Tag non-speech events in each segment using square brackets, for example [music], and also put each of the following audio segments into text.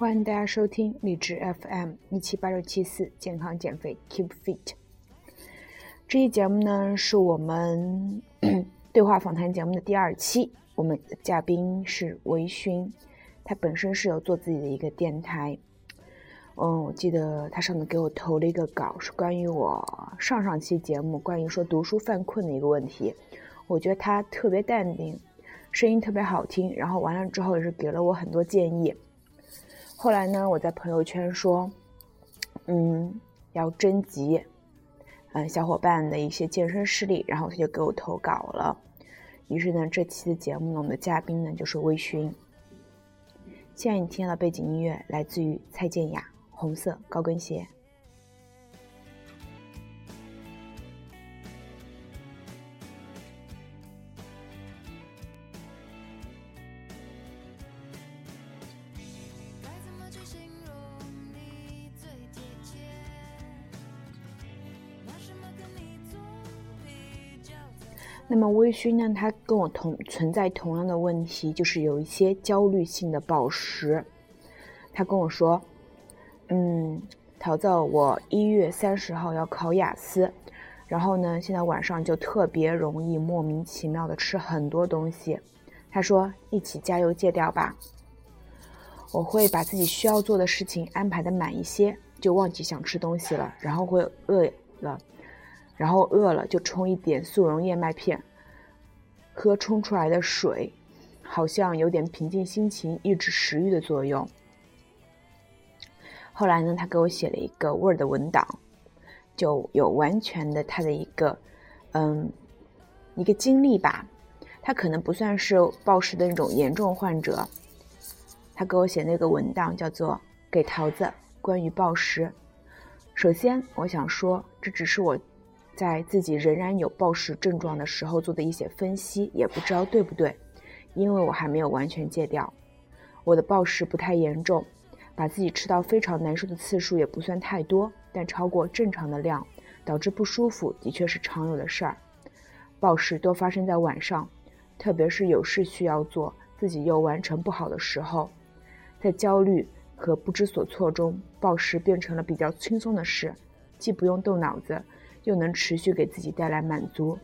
欢迎大家收听荔枝 FM 一七八六七四健康减肥 Keep Fit。这期节目呢是我们 [clears throat] 对话访谈节目的第二期，我们的嘉宾是微醺，他本身是有做自己的一个电台。嗯，我记得他上次给我投了一个稿，是关于我上上期节目关于说读书犯困的一个问题。我觉得他特别淡定，声音特别好听，然后完了之后也是给了我很多建议。后来呢，我在朋友圈说，嗯，要征集，嗯，小伙伴的一些健身事例，然后他就给我投稿了。于是呢，这期的节目呢，我们的嘉宾呢就是微醺。现在你听到背景音乐来自于蔡健雅，《红色高跟鞋》。那么微醺呢？他跟我同存在同样的问题，就是有一些焦虑性的暴食。他跟我说：“嗯，桃子，我一月三十号要考雅思，然后呢，现在晚上就特别容易莫名其妙的吃很多东西。”他说：“一起加油戒掉吧。”我会把自己需要做的事情安排的满一些，就忘记想吃东西了，然后会饿了。然后饿了就冲一点速溶燕麦片，喝冲出来的水，好像有点平静心情、抑制食欲的作用。后来呢，他给我写了一个 Word 文档，就有完全的他的一个，嗯，一个经历吧。他可能不算是暴食的那种严重患者。他给我写那个文档叫做《给桃子关于暴食》。首先，我想说，这只是我。在自己仍然有暴食症状的时候做的一些分析，也不知道对不对，因为我还没有完全戒掉。我的暴食不太严重，把自己吃到非常难受的次数也不算太多，但超过正常的量，导致不舒服的确是常有的事儿。暴食多发生在晚上，特别是有事需要做，自己又完成不好的时候，在焦虑和不知所措中，暴食变成了比较轻松的事，既不用动脑子。又能持续给自己带来满足，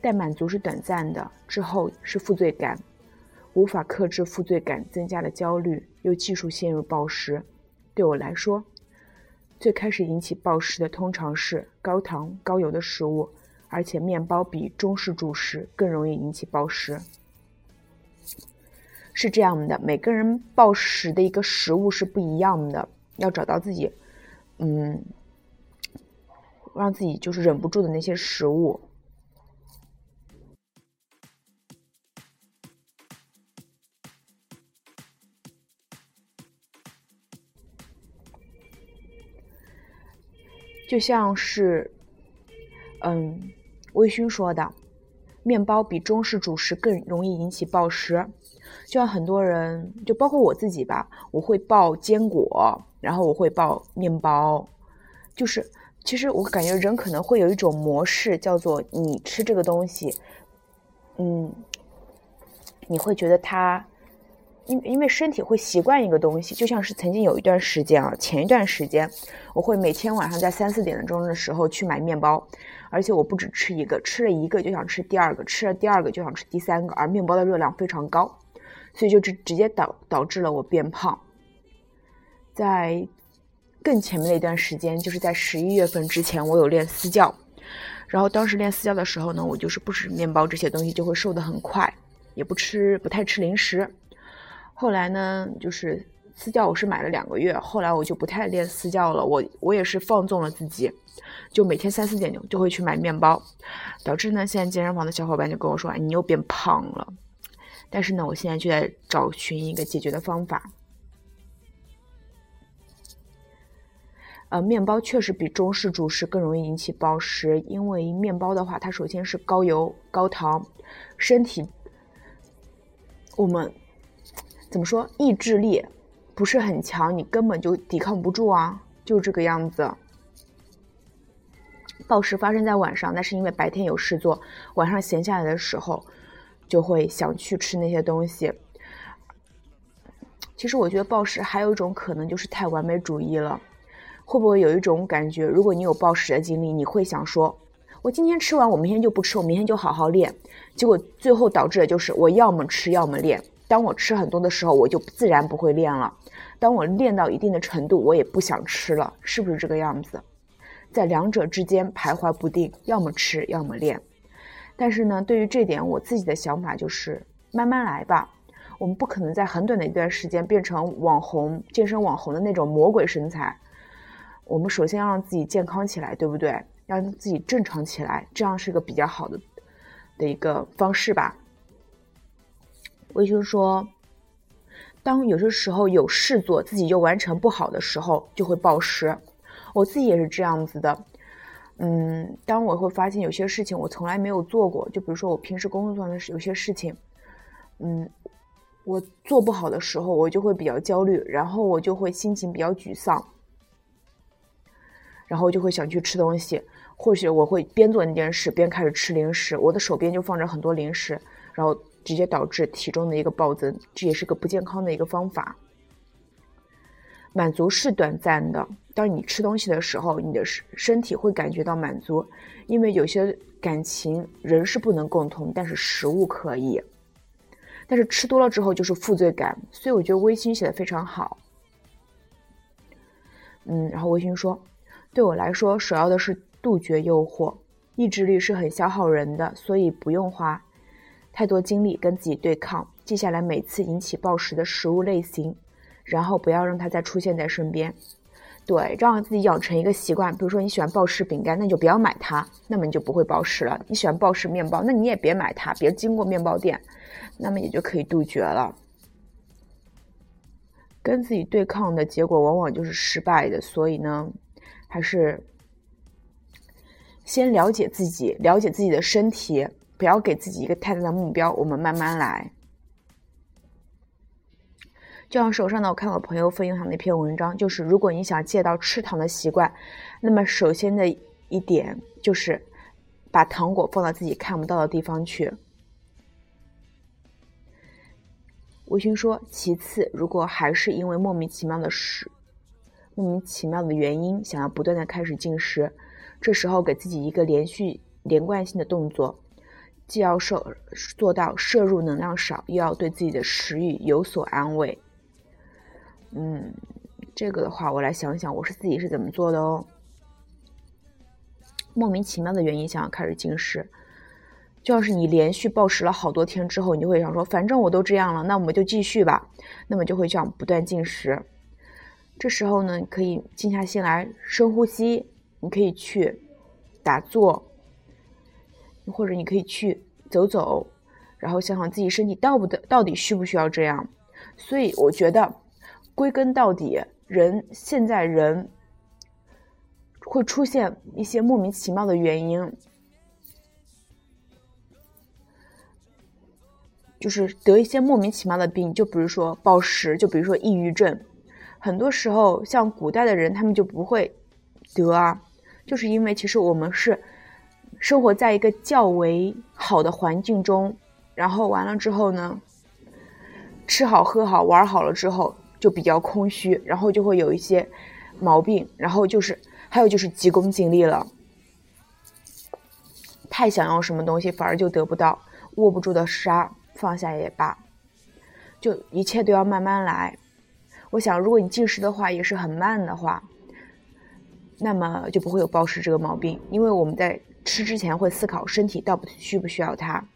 但满足是短暂的，之后是负罪感，无法克制负罪感，增加了焦虑，又继续陷入暴食。对我来说，最开始引起暴食的通常是高糖高油的食物，而且面包比中式主食更容易引起暴食。是这样的，每个人暴食的一个食物是不一样的，要找到自己，嗯。让自己就是忍不住的那些食物，就像是，嗯，微醺说的，面包比中式主食更容易引起暴食。就像很多人，就包括我自己吧，我会暴坚果，然后我会暴面包，就是。其实我感觉人可能会有一种模式，叫做你吃这个东西，嗯，你会觉得它，因因为身体会习惯一个东西，就像是曾经有一段时间啊，前一段时间，我会每天晚上在三四点钟的时候去买面包，而且我不止吃一个，吃了一个就想吃第二个，吃了第二个就想吃第三个，而面包的热量非常高，所以就直直接导导致了我变胖，在。更前面的一段时间，就是在十一月份之前，我有练私教，然后当时练私教的时候呢，我就是不吃面包这些东西，就会瘦得很快，也不吃，不太吃零食。后来呢，就是私教我是买了两个月，后来我就不太练私教了，我我也是放纵了自己，就每天三四点钟就会去买面包，导致呢，现在健身房的小伙伴就跟我说，哎，你又变胖了。但是呢，我现在就在找寻一个解决的方法。呃，面包确实比中式主食更容易引起暴食，因为面包的话，它首先是高油高糖，身体我们怎么说意志力不是很强，你根本就抵抗不住啊，就这个样子。暴食发生在晚上，那是因为白天有事做，晚上闲下来的时候就会想去吃那些东西。其实我觉得暴食还有一种可能就是太完美主义了。会不会有一种感觉，如果你有暴食的经历，你会想说，我今天吃完，我明天就不吃，我明天就好好练。结果最后导致的就是我要么吃，要么练。当我吃很多的时候，我就自然不会练了。当我练到一定的程度，我也不想吃了，是不是这个样子？在两者之间徘徊不定，要么吃，要么练。但是呢，对于这点，我自己的想法就是慢慢来吧。我们不可能在很短的一段时间变成网红、健身网红的那种魔鬼身材。我们首先要让自己健康起来，对不对？让自己正常起来，这样是个比较好的的一个方式吧。魏军说，当有些时候有事做，自己又完成不好的时候，就会暴食。我自己也是这样子的。嗯，当我会发现有些事情我从来没有做过，就比如说我平时工作上的有些事情，嗯，我做不好的时候，我就会比较焦虑，然后我就会心情比较沮丧，然后就会想去吃东西，或许我会边做那件事边开始吃零食，我的手边就放着很多零食，然后直接导致体重的一个暴增，这也是个不健康的一个方法。满足是短暂的。当你吃东西的时候，你的身身体会感觉到满足，因为有些感情人是不能共同，但是食物可以。但是吃多了之后就是负罪感，所以我觉得微醺写的非常好。嗯，然后微醺说，对我来说，首要的是杜绝诱惑，意志力是很消耗人的，所以不用花太多精力跟自己对抗，记下来每次引起暴食的食物类型。然后不要让它再出现在身边，对，让自己养成一个习惯。比如说你喜欢暴食饼干，那就不要买它，那么你就不会暴食了。你喜欢暴食面包，那你也别买它，别经过面包店，那么也就可以杜绝了。跟自己对抗的结果往往就是失败的，所以呢，还是先了解自己，了解自己的身体，不要给自己一个太大的目标，我们慢慢来。就像手上呢，我看我朋友分享的一篇文章，就是如果你想戒到吃糖的习惯，那么首先的一点就是把糖果放到自己看不到的地方去。微醺说，其次，如果还是因为莫名其妙的事、莫名其妙的原因，想要不断的开始进食，这时候给自己一个连续连贯性的动作，既要摄做到摄入能量少，又要对自己的食欲有所安慰。嗯，这个的话，我来想想，我是自己是怎么做的哦。莫名其妙的原因想要开始进食，就要是你连续暴食了好多天之后，你就会想说，反正我都这样了，那我们就继续吧。那么就会这样不断进食。这时候呢，你可以静下心来深呼吸，你可以去打坐，或者你可以去走走，然后想想自己身体到不得到底需不需要这样。所以我觉得。归根到底，人现在人会出现一些莫名其妙的原因，就是得一些莫名其妙的病，就比如说暴食，就比如说抑郁症。很多时候，像古代的人，他们就不会得啊，就是因为其实我们是生活在一个较为好的环境中，然后完了之后呢，吃好喝好玩好了之后。就比较空虚，然后就会有一些毛病，然后就是还有就是急功近利了，太想要什么东西反而就得不到，握不住的沙放下也罢，就一切都要慢慢来。我想，如果你进食的话也是很慢的话，那么就不会有暴食这个毛病，因为我们在吃之前会思考身体到底需不需要它。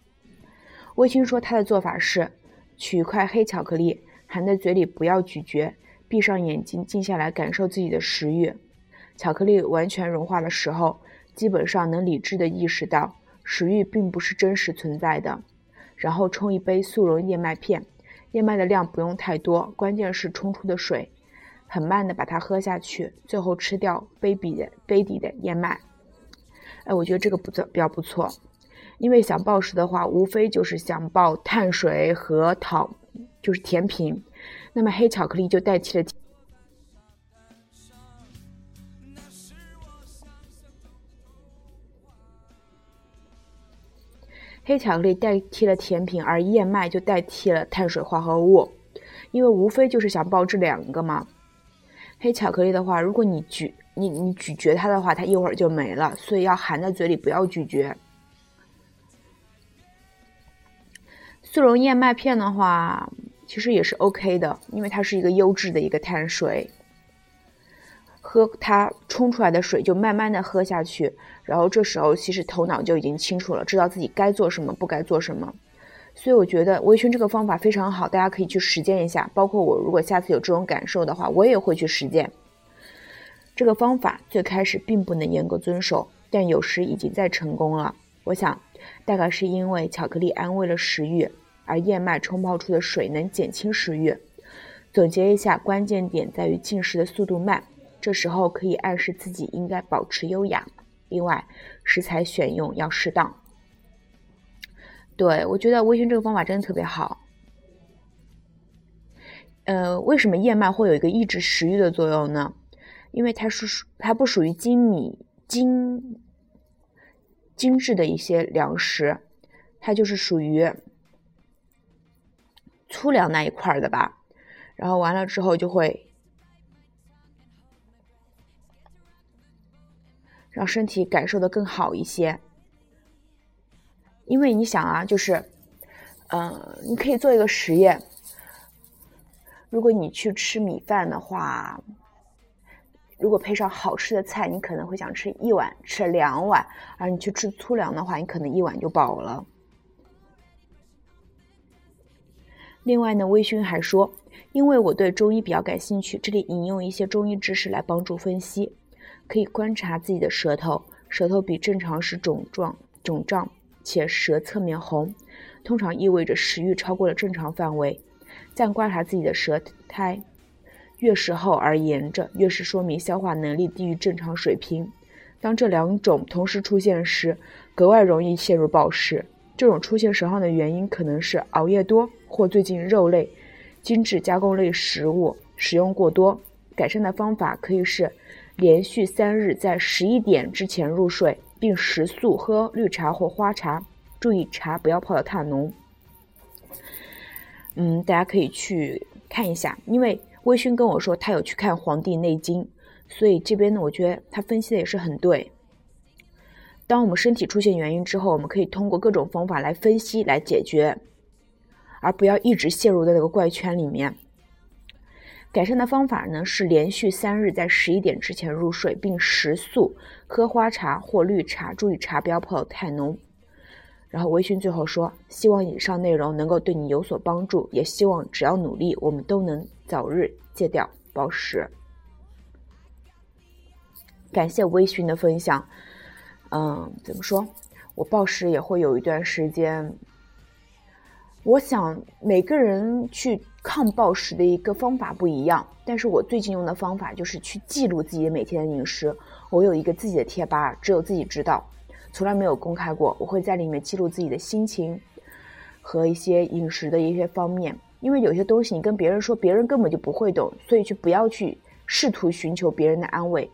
微青说他的做法是取一块黑巧克力。含在嘴里，不要咀嚼，闭上眼睛，静下来感受自己的食欲。巧克力完全融化的时候，基本上能理智的意识到食欲并不是真实存在的。然后冲一杯速溶燕麦片，燕麦的量不用太多，关键是冲出的水。很慢的把它喝下去，最后吃掉杯底的杯底的燕麦。哎，我觉得这个不错，比较不错。因为想暴食的话，无非就是想暴碳水和糖。就是甜品，那么黑巧克力就代替了黑巧克力代替了甜品，而燕麦就代替了碳水化合物。因为无非就是想报这两个嘛。黑巧克力的话，如果你咀你你咀嚼它的话，它一会儿就没了，所以要含在嘴里，不要咀嚼。速溶燕麦片的话，其实也是 OK 的，因为它是一个优质的一个碳水。喝它冲出来的水，就慢慢的喝下去，然后这时候其实头脑就已经清楚了，知道自己该做什么，不该做什么。所以我觉得微醺这个方法非常好，大家可以去实践一下。包括我，如果下次有这种感受的话，我也会去实践。这个方法最开始并不能严格遵守，但有时已经在成功了。我想，大概是因为巧克力安慰了食欲，而燕麦冲泡出的水能减轻食欲。总结一下，关键点在于进食的速度慢。这时候可以暗示自己应该保持优雅。另外，食材选用要适当。对我觉得微醺这个方法真的特别好。呃，为什么燕麦会有一个抑制食欲的作用呢？因为它是属它不属于精米精精致的一些粮食，它就是属于粗粮那一块的吧。然后完了之后就会。让身体感受的更好一些，因为你想啊，就是，嗯，你可以做一个实验。如果你去吃米饭的话，如果配上好吃的菜，你可能会想吃一碗，吃两碗；而你去吃粗粮的话，你可能一碗就饱了。另外呢，微醺还说，因为我对中医比较感兴趣，这里引用一些中医知识来帮助分析。可以观察自己的舌头，舌头比正常时肿状、肿胀且舌侧面红，通常意味着食欲超过了正常范围。再观察自己的舌苔，越是厚而沿着，越是说明消化能力低于正常水平。当这两种同时出现时，格外容易陷入暴食。这种出现舌上的原因可能是熬夜多，或最近肉类、精致加工类食物使用过多。改善的方法可以是。连续三日在十一点之前入睡，并食素喝绿茶或花茶，注意茶不要泡得太浓。嗯，大家可以去看一下，因为微醺跟我说他有去看《黄帝内经》，所以这边呢，我觉得他分析的也是很对。当我们身体出现原因之后，我们可以通过各种方法来分析、来解决，而不要一直陷入在那个怪圈里面。改善的方法呢是连续三日在十一点之前入睡，并食素，喝花茶或绿茶，注意茶不要泡得太浓。然后微醺最后说：“希望以上内容能够对你有所帮助，也希望只要努力，我们都能早日戒掉暴食。”感谢微醺的分享。嗯，怎么说？我暴食也会有一段时间。我想每个人去抗暴食的一个方法不一样，但是我最近用的方法就是去记录自己每天的饮食。我有一个自己的贴吧，只有自己知道，从来没有公开过。我会在里面记录自己的心情和一些饮食的一些方面，因为有些东西你跟别人说，别人根本就不会懂，所以就不要去试图寻求别人的安慰，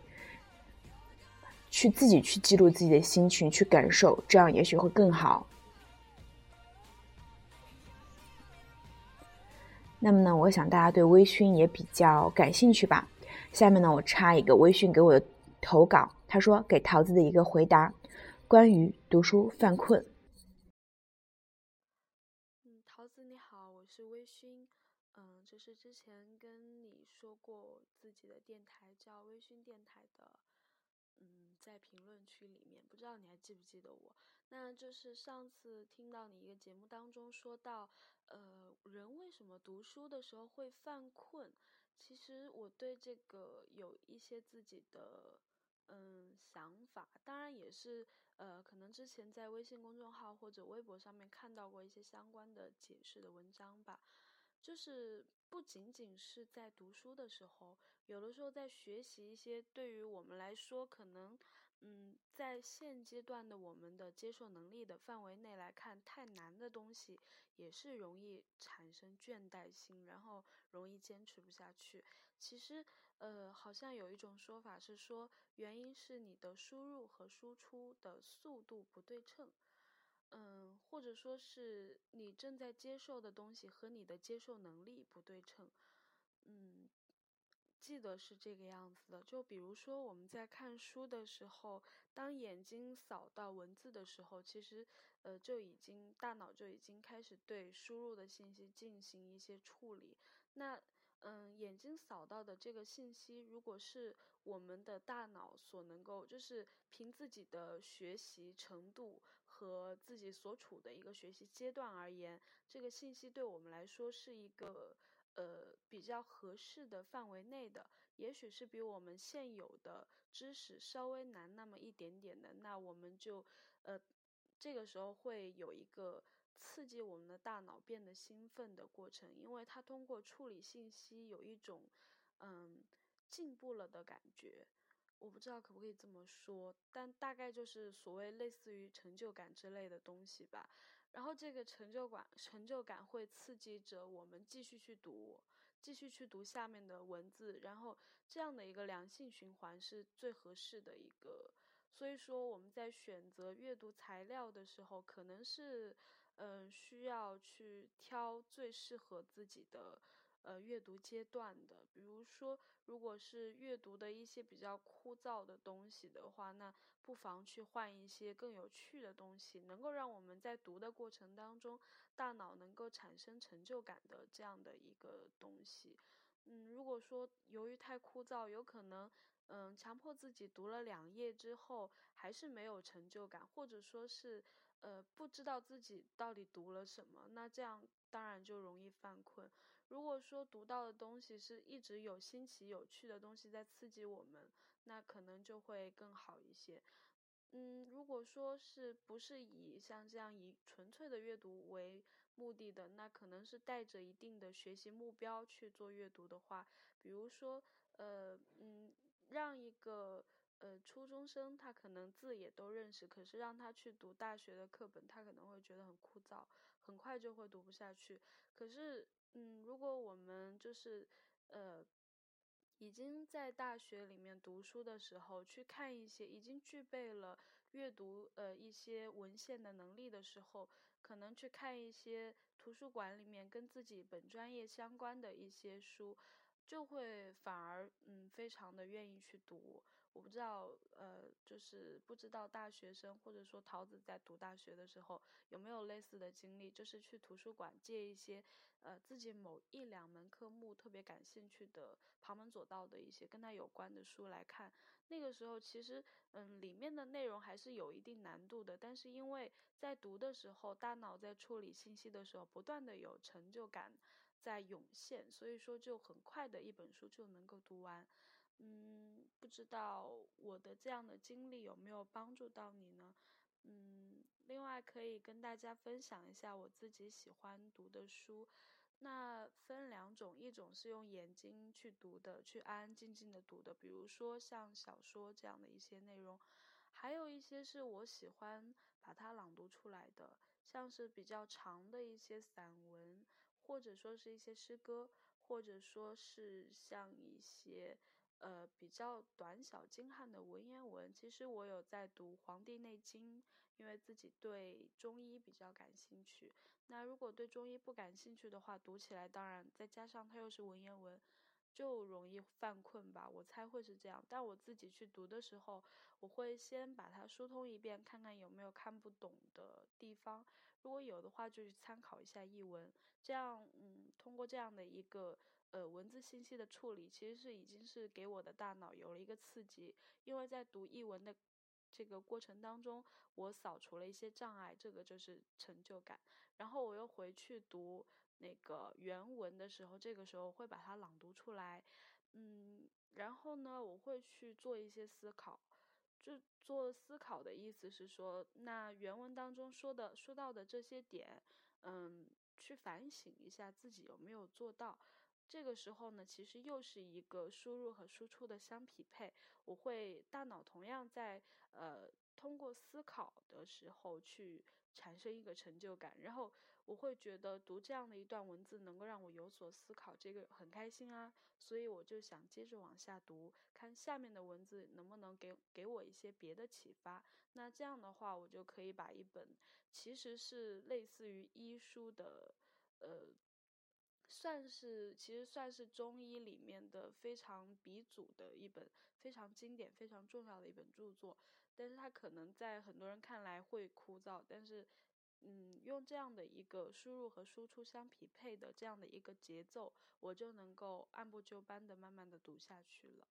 去自己去记录自己的心情，去感受，这样也许会更好。那么呢，我想大家对微醺也比较感兴趣吧。下面呢，我插一个微醺给我的投稿，他说给桃子的一个回答，关于读书犯困。嗯，桃子你好，我是微醺。嗯，就是之前跟你说过自己的电台叫微醺电台的。嗯，在评论区里面，不知道你还记不记得我？那就是上次听到你一个节目当中说到。呃，人为什么读书的时候会犯困？其实我对这个有一些自己的嗯想法，当然也是呃，可能之前在微信公众号或者微博上面看到过一些相关的解释的文章吧。就是不仅仅是在读书的时候，有的时候在学习一些对于我们来说可能。嗯，在现阶段的我们的接受能力的范围内来看，太难的东西也是容易产生倦怠心，然后容易坚持不下去。其实，呃，好像有一种说法是说，原因是你的输入和输出的速度不对称。嗯，或者说是你正在接受的东西和你的接受能力不对称，嗯。记得是这个样子的，就比如说我们在看书的时候，当眼睛扫到文字的时候，其实，呃，就已经大脑就已经开始对输入的信息进行一些处理。那，嗯，眼睛扫到的这个信息，如果是我们的大脑所能够，就是凭自己的学习程度和自己所处的一个学习阶段而言，这个信息对我们来说是一个。呃，比较合适的范围内的，也许是比我们现有的知识稍微难那么一点点的，那我们就，呃，这个时候会有一个刺激我们的大脑变得兴奋的过程，因为它通过处理信息有一种，嗯，进步了的感觉。我不知道可不可以这么说，但大概就是所谓类似于成就感之类的东西吧。然后这个成就感，成就感会刺激着我们继续去读，继续去读下面的文字，然后这样的一个良性循环是最合适的一个。所以说我们在选择阅读材料的时候，可能是，嗯，需要去挑最适合自己的。呃，阅读阶段的，比如说，如果是阅读的一些比较枯燥的东西的话，那不妨去换一些更有趣的东西，能够让我们在读的过程当中，大脑能够产生成就感的这样的一个东西。嗯，如果说由于太枯燥，有可能，嗯，强迫自己读了两页之后还是没有成就感，或者说是，呃，不知道自己到底读了什么，那这样。当然就容易犯困。如果说读到的东西是一直有新奇有趣的东西在刺激我们，那可能就会更好一些。嗯，如果说是不是以像这样以纯粹的阅读为目的的，那可能是带着一定的学习目标去做阅读的话，比如说，呃，嗯，让一个。呃，初中生他可能字也都认识，可是让他去读大学的课本，他可能会觉得很枯燥，很快就会读不下去。可是，嗯，如果我们就是，呃，已经在大学里面读书的时候，去看一些已经具备了阅读呃一些文献的能力的时候，可能去看一些图书馆里面跟自己本专业相关的一些书。就会反而嗯非常的愿意去读，我不知道呃就是不知道大学生或者说桃子在读大学的时候有没有类似的经历，就是去图书馆借一些呃自己某一两门科目特别感兴趣的旁门左道的一些跟他有关的书来看，那个时候其实嗯里面的内容还是有一定难度的，但是因为在读的时候大脑在处理信息的时候不断的有成就感。在涌现，所以说就很快的一本书就能够读完，嗯，不知道我的这样的经历有没有帮助到你呢？嗯，另外可以跟大家分享一下我自己喜欢读的书，那分两种，一种是用眼睛去读的，去安安静静的读的，比如说像小说这样的一些内容，还有一些是我喜欢把它朗读出来的，像是比较长的一些散文。或者说是一些诗歌，或者说是像一些呃比较短小精悍的文言文。其实我有在读《黄帝内经》，因为自己对中医比较感兴趣。那如果对中医不感兴趣的话，读起来当然再加上它又是文言文。就容易犯困吧，我猜会是这样。但我自己去读的时候，我会先把它疏通一遍，看看有没有看不懂的地方。如果有的话，就去参考一下译文。这样，嗯，通过这样的一个呃文字信息的处理，其实是已经是给我的大脑有了一个刺激。因为在读译文的这个过程当中，我扫除了一些障碍，这个就是成就感。然后我又回去读。那个原文的时候，这个时候会把它朗读出来，嗯，然后呢，我会去做一些思考，就做思考的意思是说，那原文当中说的说到的这些点，嗯，去反省一下自己有没有做到。这个时候呢，其实又是一个输入和输出的相匹配，我会大脑同样在呃通过思考的时候去产生一个成就感，然后我会觉得读这样的一段文字能够让我有所思考，这个很开心啊，所以我就想接着往下读，看下面的文字能不能给给我一些别的启发。那这样的话，我就可以把一本其实是类似于医书的，呃。算是，其实算是中医里面的非常鼻祖的一本非常经典、非常重要的一本著作。但是它可能在很多人看来会枯燥，但是，嗯，用这样的一个输入和输出相匹配的这样的一个节奏，我就能够按部就班的慢慢的读下去了。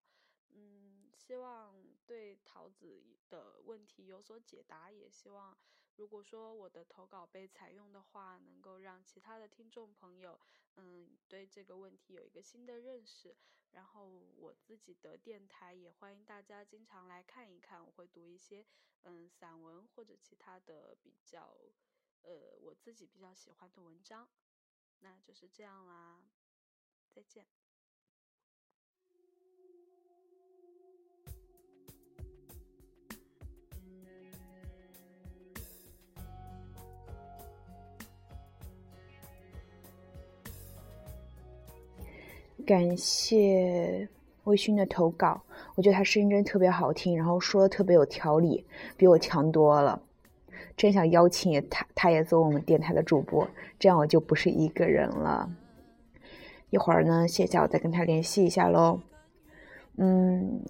嗯，希望对桃子的问题有所解答，也希望。如果说我的投稿被采用的话，能够让其他的听众朋友，嗯，对这个问题有一个新的认识。然后我自己的电台也欢迎大家经常来看一看，我会读一些嗯散文或者其他的比较，呃，我自己比较喜欢的文章。那就是这样啦，再见。感谢微醺的投稿，我觉得他声音真的特别好听，然后说的特别有条理，比我强多了。真想邀请他，他也做我们电台的主播，这样我就不是一个人了。一会儿呢，线下我再跟他联系一下喽。嗯，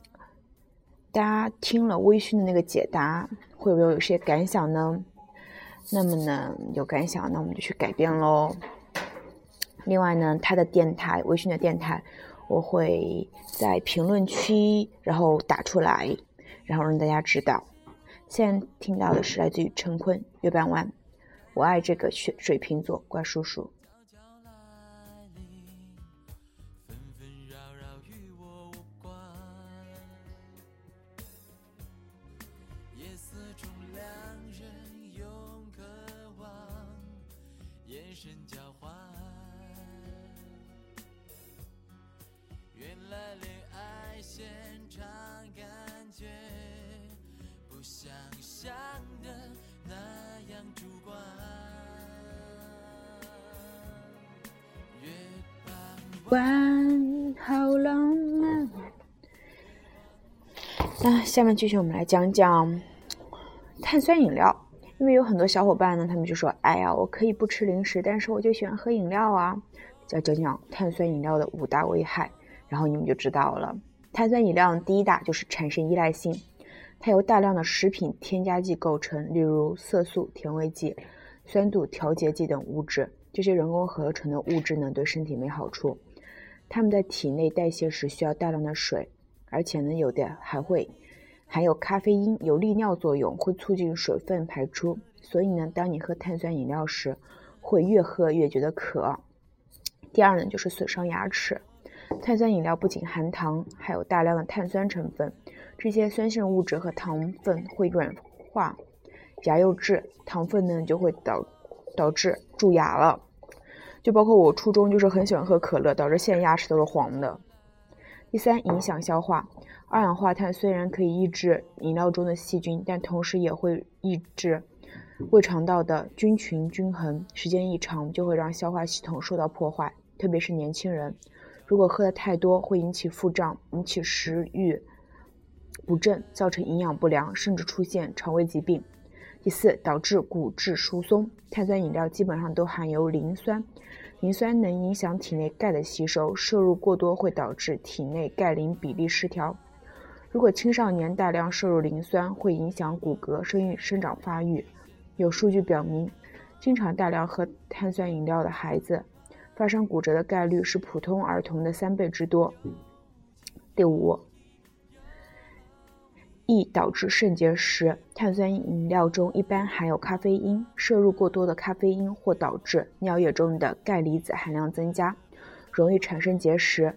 大家听了微醺的那个解答，会不会有些感想呢？那么呢，有感想，那我们就去改变喽。另外呢，他的电台微信的电台，我会在评论区然后打出来，然后让大家知道。现在听到的是来自于陈坤《月半弯》，我爱这个水水瓶座怪叔叔。人有渴望，眼神交换现场感觉不想象的那样主观。月半弯好浪漫。那下面继续，我们来讲讲碳酸饮料。因为有很多小伙伴呢，他们就说：“哎呀，我可以不吃零食，但是我就喜欢喝饮料啊。”要讲讲碳酸饮料的五大危害，然后你们就知道了。碳酸饮料第一大就是产生依赖性，它由大量的食品添加剂构成，例如色素、甜味剂、酸度调节剂等物质。这些人工合成的物质呢，对身体没好处。它们在体内代谢时需要大量的水，而且呢，有的还会含有咖啡因，有利尿作用，会促进水分排出。所以呢，当你喝碳酸饮料时，会越喝越觉得渴。第二呢，就是损伤牙齿。碳酸饮料不仅含糖，还有大量的碳酸成分，这些酸性物质和糖分会软化牙釉质，糖分呢就会导导致蛀牙了。就包括我初中就是很喜欢喝可乐，导致现在牙齿都是黄的。第三，影响消化。二氧化碳虽然可以抑制饮料中的细菌，但同时也会抑制胃肠道的菌群均衡，时间一长就会让消化系统受到破坏，特别是年轻人，如果喝的太多，会引起腹胀，引起食欲不振，造成营养不良，甚至出现肠胃疾病。第四，导致骨质疏松。碳酸饮料基本上都含有磷酸，磷酸能影响体内钙的吸收，摄入过多会导致体内钙磷比例失调。如果青少年大量摄入磷酸，会影响骨骼生育、生长发育。有数据表明，经常大量喝碳酸饮料的孩子，发生骨折的概率是普通儿童的三倍之多。第五。易导致肾结石。碳酸饮料中一般含有咖啡因，摄入过多的咖啡因或导致尿液中的钙离子含量增加，容易产生结石。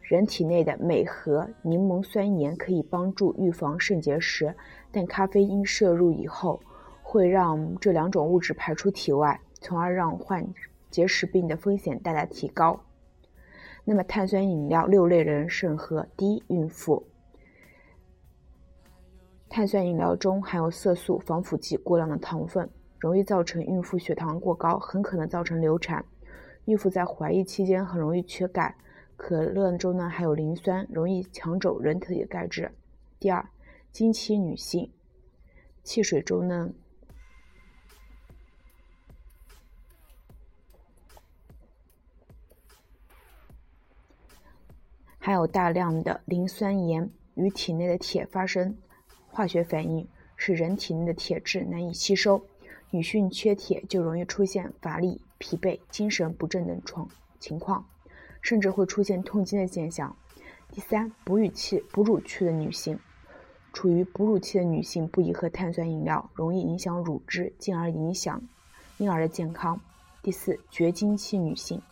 人体内的镁和柠檬酸盐可以帮助预防肾结石，但咖啡因摄入以后会让这两种物质排出体外，从而让患结石病的风险大大提高。那么，碳酸饮料六类人慎喝：第一，孕妇。碳酸饮料中含有色素、防腐剂、过量的糖分，容易造成孕妇血糖过高，很可能造成流产。孕妇在怀孕期间很容易缺钙。可乐中呢含有磷酸，容易抢走人体的钙质。第二，经期女性，汽水中呢。含有大量的磷酸盐，与体内的铁发生化学反应，使人体内的铁质难以吸收。女性缺铁就容易出现乏力、疲惫、精神不振等状情况，甚至会出现痛经的现象。第三，哺乳期哺乳期的女性，处于哺乳期的女性不宜喝碳酸饮料，容易影响乳汁，进而影响婴儿的健康。第四，绝经期女性。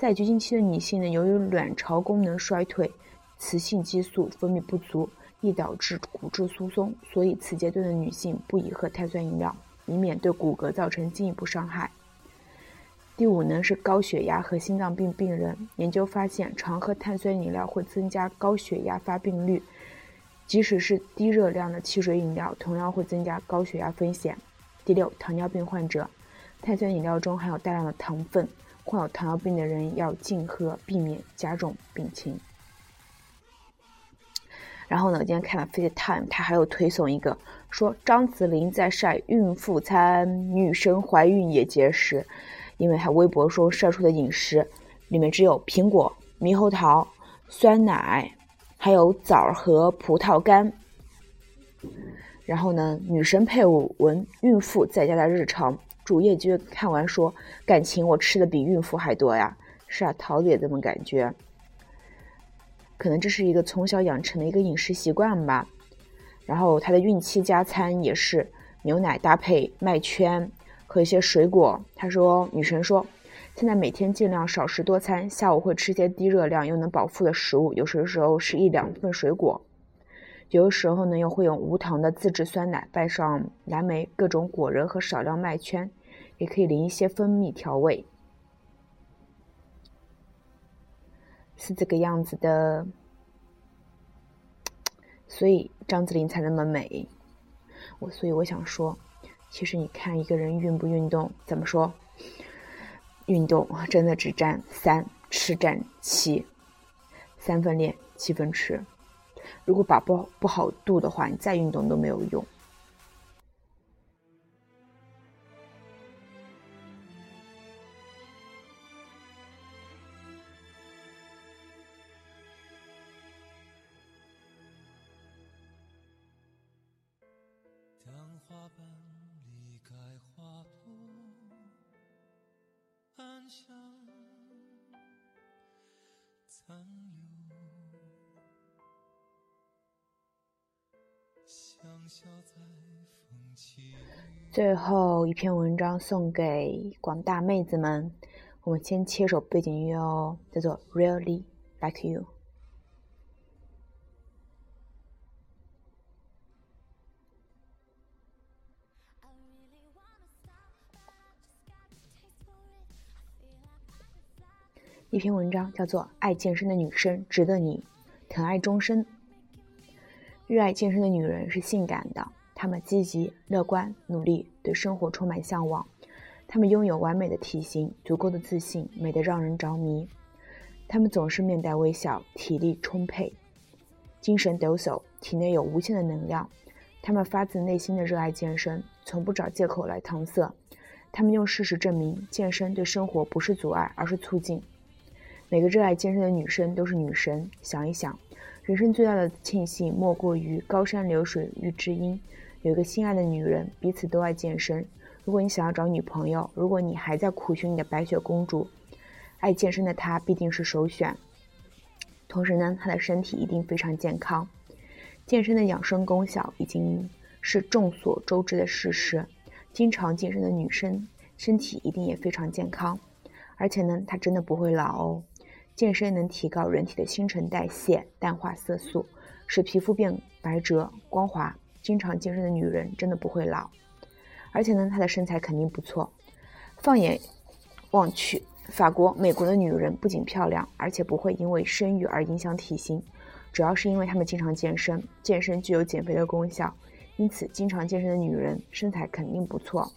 在绝经期的女性呢，由于卵巢功能衰退，雌性激素分泌不足，易导致骨质疏松，所以此阶段的女性不宜喝碳酸饮料，以免对骨骼造成进一步伤害。第五呢是高血压和心脏病病人，研究发现，常喝碳酸饮料会增加高血压发病率，即使是低热量的汽水饮料，同样会增加高血压风险。第六，糖尿病患者，碳酸饮料中含有大量的糖分。患有糖尿病的人要禁喝，避免加重病情。然后呢，今天看了《FaceTime》，他还有推送一个说张子琳在晒孕妇餐，女神怀孕也节食，因为他微博说晒出的饮食里面只有苹果、猕猴桃、酸奶，还有枣和葡萄干。然后呢，女神配文孕妇在家的日常。主页就看完说，感情我吃的比孕妇还多呀，是啊，桃子也这么感觉。可能这是一个从小养成的一个饮食习惯吧。然后她的孕期加餐也是牛奶搭配麦圈和一些水果。她说，女神说，现在每天尽量少食多餐，下午会吃些低热量又能饱腹的食物，有时候是一两份水果。有的时候呢，又会用无糖的自制酸奶，拌上蓝莓、各种果仁和少量麦圈。也可以淋一些蜂蜜调味，是这个样子的，所以张子琳才那么美。我所以我想说，其实你看一个人运不运动，怎么说？运动真的只占三，吃占七，三分练，七分吃。如果把不不好度的话，你再运动都没有用。最后一篇文章送给广大妹子们，我们先切首背景音乐哦，叫做《Really Like You》。一篇文章叫做《爱健身的女生值得你疼爱终身》。热爱健身的女人是性感的，她们积极、乐观、努力，对生活充满向往。她们拥有完美的体型，足够的自信，美得让人着迷。她们总是面带微笑，体力充沛，精神抖擞，体内有无限的能量。她们发自内心的热爱健身，从不找借口来搪塞。她们用事实证明，健身对生活不是阻碍，而是促进。每个热爱健身的女生都是女神。想一想，人生最大的庆幸莫过于高山流水遇知音，有一个心爱的女人，彼此都爱健身。如果你想要找女朋友，如果你还在苦寻你的白雪公主，爱健身的她必定是首选。同时呢，她的身体一定非常健康。健身的养生功效已经是众所周知的事实。经常健身的女生，身体一定也非常健康。而且呢，她真的不会老哦。健身能提高人体的新陈代谢，淡化色素，使皮肤变白泽光滑。经常健身的女人真的不会老，而且呢，她的身材肯定不错。放眼望去，法国、美国的女人不仅漂亮，而且不会因为生育而影响体型，主要是因为她们经常健身。健身具有减肥的功效，因此经常健身的女人身材肯定不错。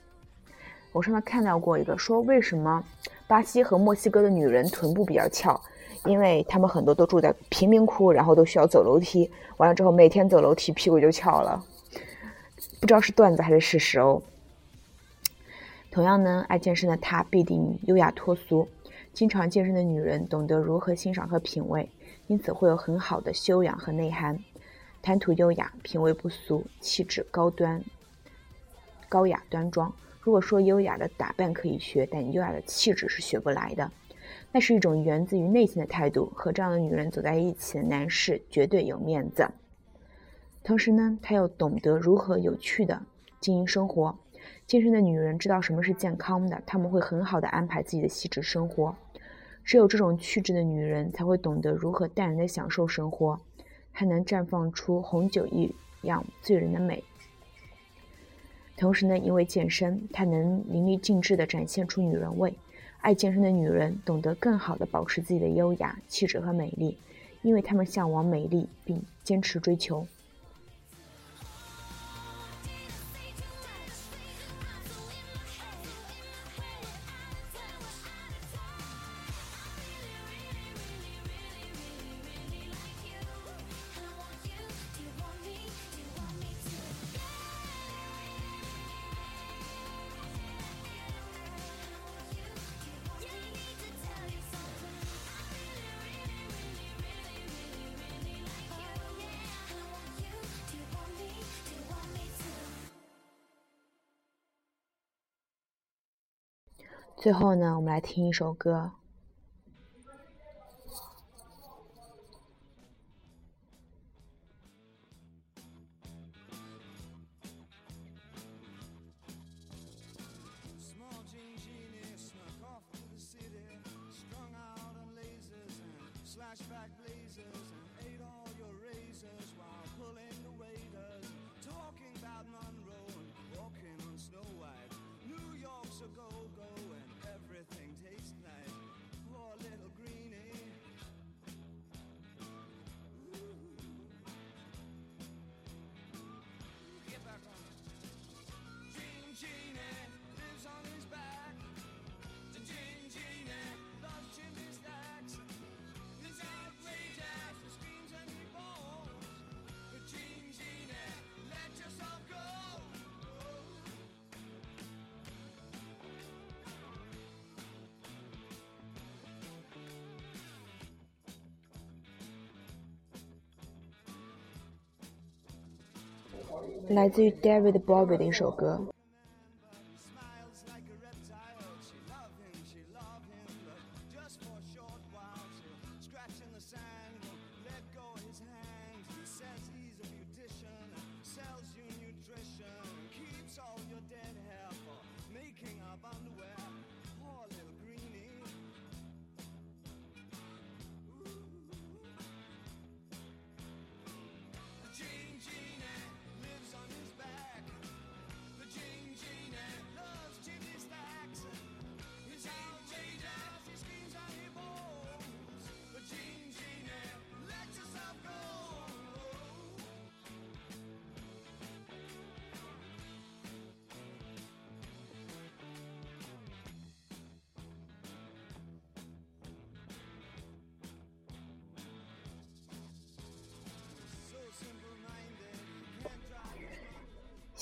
我上面看到过一个说，为什么巴西和墨西哥的女人臀部比较翘？因为她们很多都住在贫民窟，然后都需要走楼梯，完了之后每天走楼梯屁股就翘了。不知道是段子还是事实哦。同样呢，爱健身的她必定优雅脱俗。经常健身的女人懂得如何欣赏和品味，因此会有很好的修养和内涵，谈吐优雅，品味不俗，气质高端、高雅端庄。如果说优雅的打扮可以学，但优雅的气质是学不来的。那是一种源自于内心的态度。和这样的女人走在一起的男士绝对有面子。同时呢，她又懂得如何有趣的经营生活。健身的女人知道什么是健康的，她们会很好的安排自己的细致生活。只有这种气质的女人，才会懂得如何淡然的享受生活，还能绽放出红酒一样醉人的美。同时呢，因为健身，她能淋漓尽致地展现出女人味。爱健身的女人懂得更好地保持自己的优雅、气质和美丽，因为她们向往美丽并坚持追求。最后呢，我们来听一首歌。来自于 David Bowie 的一首歌。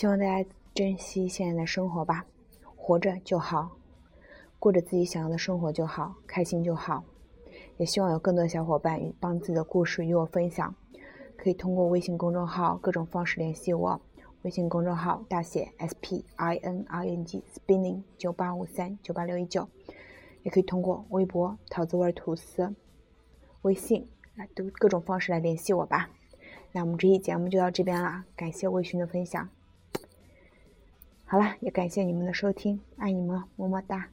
希望大家珍惜现在的生活吧，活着就好，过着自己想要的生活就好，开心就好。也希望有更多小伙伴与帮自己的故事与我分享，可以通过微信公众号各种方式联系我。微信公众号大写 S P I N I N G Spinning 九八五三九八六一九，也可以通过微博桃子味吐司、微信来都各种方式来联系我吧。那我们这期节目就到这边啦，感谢魏勋的分享。好了，也感谢你们的收听，爱你们，么么哒。